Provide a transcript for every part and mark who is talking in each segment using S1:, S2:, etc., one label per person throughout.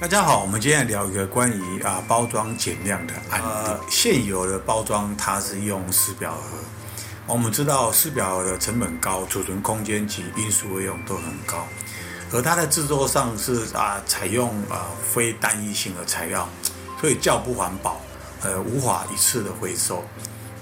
S1: 大家好，我们今天聊一个关于啊包装减量的案例。呃、现有的包装它是用实表盒，我们知道实表盒的成本高，储存空间及运输费用都很高，而它的制作上是啊采用啊非单一性的材料，所以较不环保，呃无法一次的回收，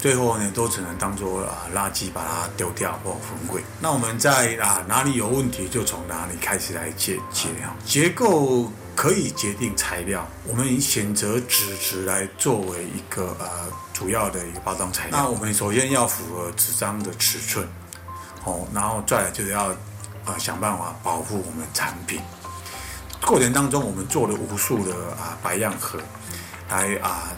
S1: 最后呢都只能当做啊垃圾把它丢掉或焚毁。那我们在啊哪里有问题就从哪里开始来解决啊结构。可以决定材料，我们以选择纸质来作为一个呃主要的一个包装材料。那我们首先要符合纸张的尺寸，哦，然后再来就是要呃想办法保护我们产品。过程当中，我们做了无数的啊白样盒，来啊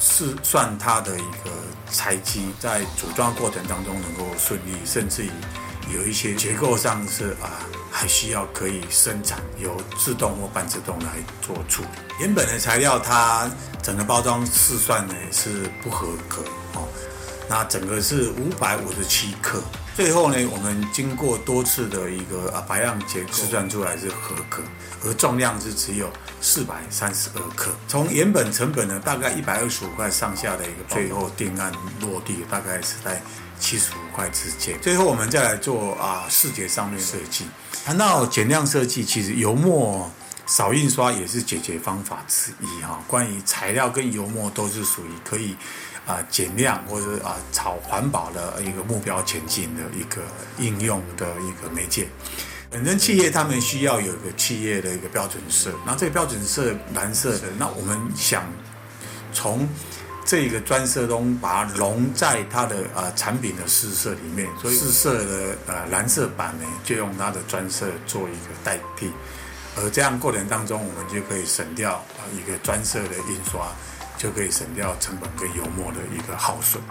S1: 试算它的一个材积，在组装过程当中能够顺利，甚至于有一些结构上是啊。还需要可以生产由自动或半自动来做处理。原本的材料它整个包装试算呢是不合格哦，那整个是五百五十七克。最后呢，我们经过多次的一个啊百样结构试算出来是合格，而重量是只有四百三十二克。从原本成本呢大概一百二十五块上下的一个，最后定案落地大概是在七十五块之间。最后我们再来做啊视觉上面设计。谈到减量设计，其实油墨少印刷也是解决方法之一哈。关于材料跟油墨都是属于可以啊减量或者啊朝环保的一个目标前进的一个应用的一个媒介。本身企业他们需要有一个企业的一个标准色，那这个标准色蓝色的，那我们想从。这个专色中把它融在它的呃产品的试色里面，所以试色的呃蓝色版呢，就用它的专色做一个代替，而这样过程当中，我们就可以省掉啊一个专色的印刷，就可以省掉成本跟油墨的一个耗损。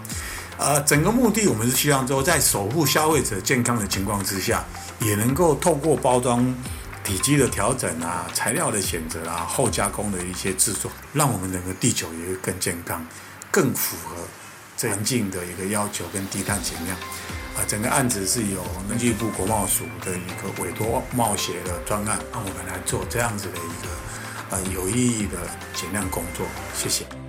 S1: 呃，整个目的我们是希望说，在守护消费者健康的情况之下，也能够透过包装体积的调整啊，材料的选择啊，后加工的一些制作，让我们整个地球也会更健康。更符合环境的一个要求跟低碳减量，啊，整个案子是由农机部国贸署的一个委托贸协的专案，让我们来做这样子的一个呃有意义的减量工作，谢谢。